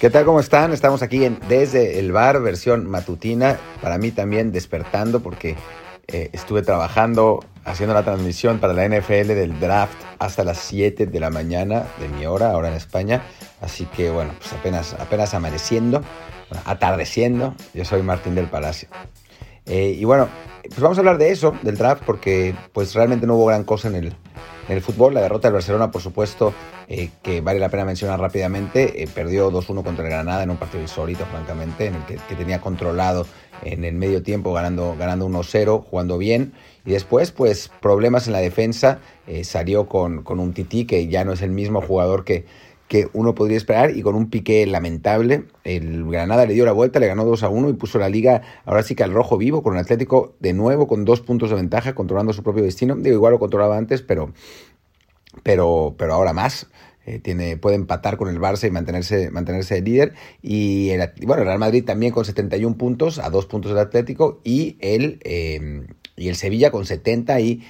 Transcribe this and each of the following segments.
¿Qué tal? ¿Cómo están? Estamos aquí en Desde el Bar, versión matutina. Para mí también despertando porque eh, estuve trabajando, haciendo la transmisión para la NFL del draft hasta las 7 de la mañana de mi hora, ahora en España. Así que bueno, pues apenas, apenas amaneciendo, atardeciendo. Yo soy Martín del Palacio. Eh, y bueno, pues vamos a hablar de eso, del draft, porque pues realmente no hubo gran cosa en el, en el fútbol, la derrota del Barcelona, por supuesto, eh, que vale la pena mencionar rápidamente, eh, perdió 2-1 contra el Granada en un partido insólito, francamente, en el que, tenía controlado en el medio tiempo, ganando, ganando 1-0, jugando bien. Y después, pues, problemas en la defensa. Eh, salió con, con un Tití que ya no es el mismo jugador que, que uno podría esperar y con un piqué lamentable. El Granada le dio la vuelta, le ganó 2 a 1 y puso la liga ahora sí que al rojo vivo con el Atlético de nuevo con dos puntos de ventaja, controlando su propio destino. Digo, igual lo controlaba antes, pero, pero, pero ahora más. Eh, tiene, puede empatar con el Barça y mantenerse, mantenerse líder. Y el, bueno, el Real Madrid también con 71 puntos, a dos puntos del Atlético, y el, eh, y el Sevilla con 70 y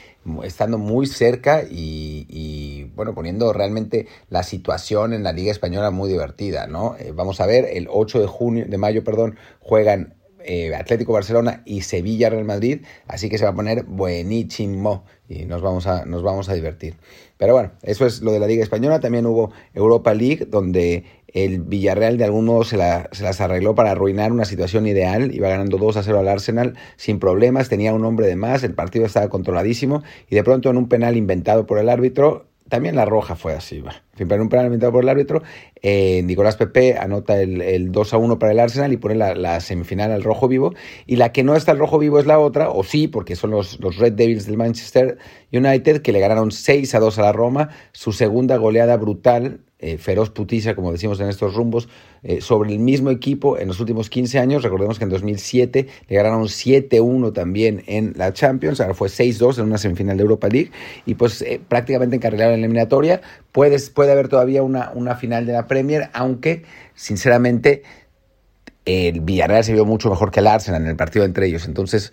estando muy cerca y, bueno, poniendo realmente la situación en la Liga Española muy divertida, ¿no? Eh, vamos a ver, el 8 de junio, de mayo, perdón, juegan eh, Atlético Barcelona y Sevilla Real Madrid, así que se va a poner buenísimo y nos vamos a, nos vamos a divertir. Pero bueno, eso es lo de la Liga Española. También hubo Europa League, donde el Villarreal de algún modo se, se, las arregló para arruinar una situación ideal. Iba ganando 2 a 0 al Arsenal sin problemas, tenía un hombre de más, el partido estaba controladísimo y de pronto en un penal inventado por el árbitro también la roja fue así. En un penal inventado por el árbitro, eh, Nicolás Pepe anota el, 2 a 1 para el Arsenal y pone la, semifinal al rojo vivo. Y la que no está al rojo vivo es la otra, o sí, porque son los, Red Devils del Manchester United, que le ganaron 6 a 2 a la Roma, su segunda goleada brutal eh, feroz putiza, como decimos en estos rumbos, eh, sobre el mismo equipo en los últimos 15 años. Recordemos que en 2007 le ganaron 7-1 también en la Champions, ahora fue 6-2 en una semifinal de Europa League y pues prácticamente encarrilaron en la eliminatoria. Puede, puede haber todavía una, una final de la Premier, aunque sinceramente el Villarreal se vio mucho mejor que el Arsenal en el partido entre ellos. Entonces,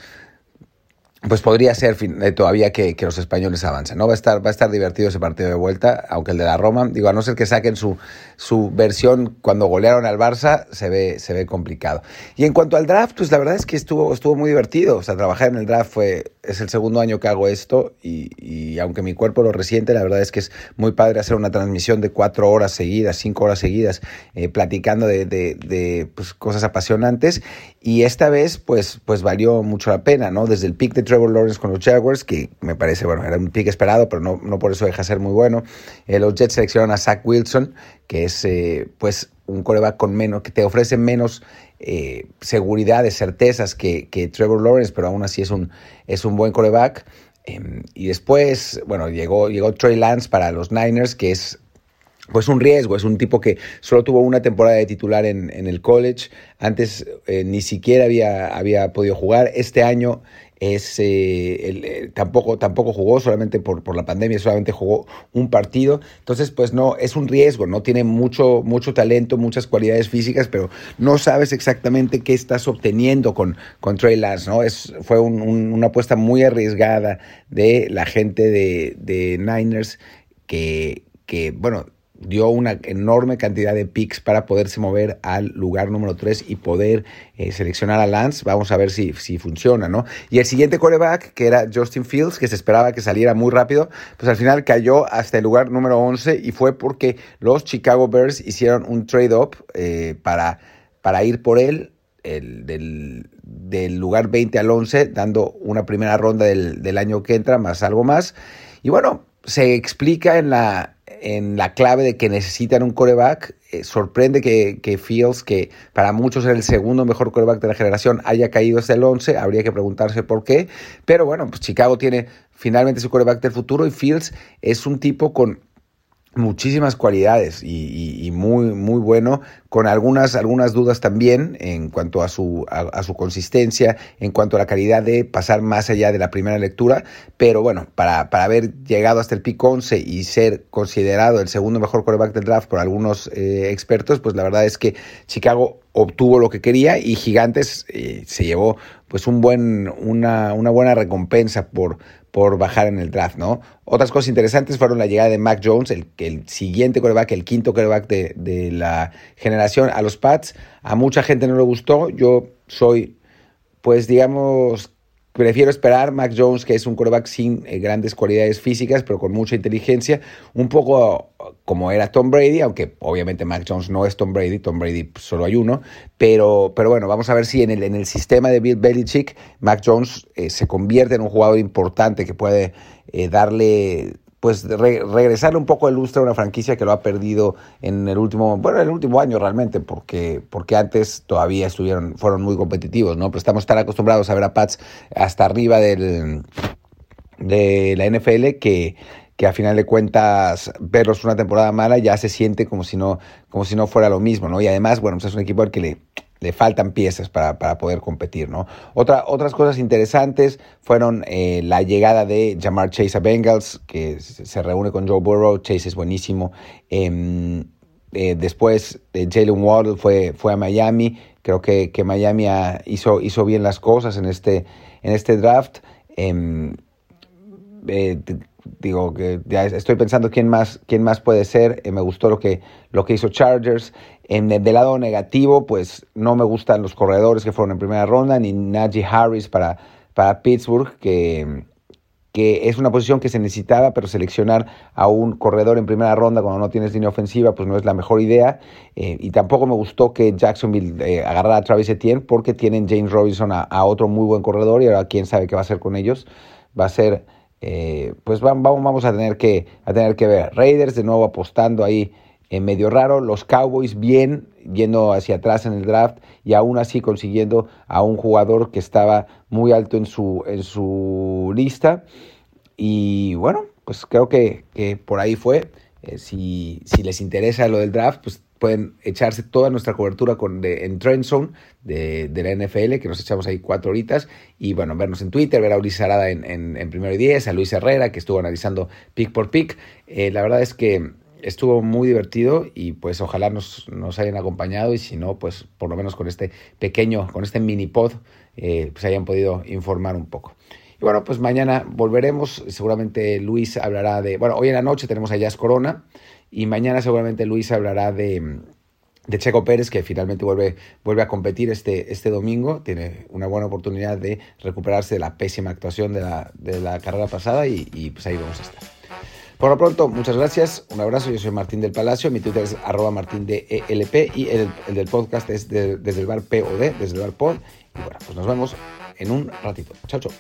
pues podría ser eh, todavía que, los españoles avancen, ¿no? Va a estar, va a estar divertido ese partido de vuelta, aunque el de la Roma, digo, a no ser que saquen su, su versión cuando golearon al Barça, se ve, se ve complicado. Y en cuanto al draft, pues la verdad es que estuvo, estuvo muy divertido. O sea, trabajar en el draft fue, es el segundo año que hago esto, y, aunque mi cuerpo lo resiente, la verdad es que es muy padre hacer una transmisión de cuatro horas seguidas, cinco horas seguidas, eh, platicando de, de, de pues, cosas apasionantes. Y esta vez, pues, pues valió mucho la pena, ¿no? Desde el pick de Trevor Lawrence con los Jaguars, que me parece, bueno, era un pick esperado, pero no, no por eso deja ser muy bueno. Eh, los Jets seleccionaron a Zach Wilson, que es, eh, pues, un coreback con menos, que te ofrece menos eh, seguridad, de certezas que, que, Trevor Lawrence, pero aún así es un, es un buen coreback. Em, y después, bueno, llegó, llegó Trey Lance para los Niners, que es pues un riesgo, es un tipo que solo tuvo una temporada de titular en, en el college, antes eh, ni siquiera había, había podido jugar, este año es, eh, eh, tampoco, tampoco jugó, solamente por, por la pandemia, solamente jugó un partido, entonces pues no, es un riesgo, no tiene mucho, mucho talento, muchas cualidades físicas, pero no sabes exactamente qué estás obteniendo con, con Trey Lance, ¿no? Es, fue una apuesta muy arriesgada de la gente de, de Niners que, que, bueno, dio una enorme cantidad de picks para poderse mover al lugar número 3 y poder eh, seleccionar a Lance. Vamos a ver si, si funciona, ¿no? Y el siguiente coreback, que era Justin Fields, que se esperaba que saliera muy rápido, pues al final cayó hasta el lugar número 11 y fue porque los Chicago Bears hicieron un trade-up eh, para, para ir por él el, del, del, lugar 20 al 11, dando una primera ronda del, del año que entra, más algo más. Y bueno, se explica en la, en la clave de que necesitan un coreback. Eh, sorprende que, que, Fields, que para muchos es el segundo mejor coreback de la generación, haya caído hasta el 11. Habría que preguntarse por qué. Pero bueno, pues Chicago tiene finalmente su coreback del futuro y Fields es un tipo con muchísimas cualidades y, muy muy bueno con algunas algunas dudas también en cuanto a su a, su consistencia en cuanto a la calidad de pasar más allá de la primera lectura. Pero bueno para, para haber llegado hasta el pick 11 y ser considerado el segundo mejor quarterback del draft por algunos eh, expertos pues la verdad es que Chicago obtuvo lo que quería y Gigantes eh, se llevó pues un buen, una, una buena recompensa por, por bajar en el draft, ¿no? Otras cosas interesantes fueron la llegada de Mac Jones, el, el siguiente coreback, el quinto coreback de, de la generación a los Pats. A mucha gente no le gustó, yo soy, pues digamos, Prefiero esperar Mac Jones, que es un quarterback sin eh, grandes cualidades físicas, pero con mucha inteligencia, un poco como era Tom Brady, aunque obviamente Mac Jones no es Tom Brady, Tom Brady solo hay uno, pero, pero bueno, vamos a ver si en el, en el sistema de Bill Belichick Mac Jones eh, se convierte en un jugador importante que puede eh, darle pues regresarle un poco el lustre a una franquicia que lo ha perdido en el último, bueno, el último año realmente, porque, porque antes todavía estuvieron, fueron muy competitivos, ¿no? Pero estamos tan acostumbrados a ver a Pats hasta arriba del, de la NFL que, que a final de cuentas verlos una temporada mala ya se siente como si no, como si no fuera lo mismo, ¿no? Y además, bueno, pues es un equipo al que le, le faltan piezas para, para, poder competir, ¿no? Otra, otras cosas interesantes fueron eh, la llegada de Jamar Chase a Bengals, que se reúne con Joe Burrow, Chase es buenísimo. Eh, eh, después Jalen Waddle fue, fue a Miami, creo que, que Miami hizo, hizo bien las cosas en este, en este draft. Em, eh, digo que ya estoy pensando quién más, quién más puede ser. me gustó lo que, lo que hizo Chargers. En el, del lado negativo, pues no me gustan los corredores que fueron en primera ronda, ni Najee Harris para, para Pittsburgh, que, que es una posición que se necesitaba, pero seleccionar a un corredor en primera ronda cuando no tienes línea ofensiva, pues no es la mejor idea. Eh, y tampoco me gustó que Jacksonville eh, agarrara a Travis Etienne, porque tienen James Robinson a, a, otro muy buen corredor, y ahora quién sabe qué va a hacer con ellos. Va a ser, eh, pues vamos, vamos a, tener que, a tener que ver. Raiders de nuevo apostando ahí en medio raro, los Cowboys bien yendo hacia atrás en el draft y aún así consiguiendo a un jugador que estaba muy alto en su, en su lista. Y bueno, pues creo que, que por ahí fue. Eh, si, si, les interesa lo del draft, pues pueden echarse toda nuestra cobertura con de, en Trend Zone de, de, la NFL, que nos echamos ahí cuatro horitas, y bueno, vernos en Twitter, ver a Ulises Arada en, en, en Primero y Diez, a Luis Herrera, que estuvo analizando pick por pick. Eh, la verdad es que estuvo muy divertido y pues ojalá nos, nos, hayan acompañado y si no, pues por lo menos con este pequeño, con este mini pod, eh, pues hayan podido informar un poco. Y bueno, pues mañana volveremos, seguramente Luis hablará de, bueno, hoy en la noche tenemos a Jazz Corona y mañana seguramente Luis hablará de, de Checo Pérez, que finalmente vuelve, vuelve a competir este, este domingo, tiene una buena oportunidad de recuperarse de la pésima actuación de la, de la carrera pasada y, y pues ahí vamos a estar. Por lo pronto, muchas gracias, un abrazo, yo soy Martín del Palacio, mi Twitter es arroba martín y el, del podcast es desde el bar POD, desde el bar POD. Y bueno, pues nos vemos en un ratito. Chao, chao.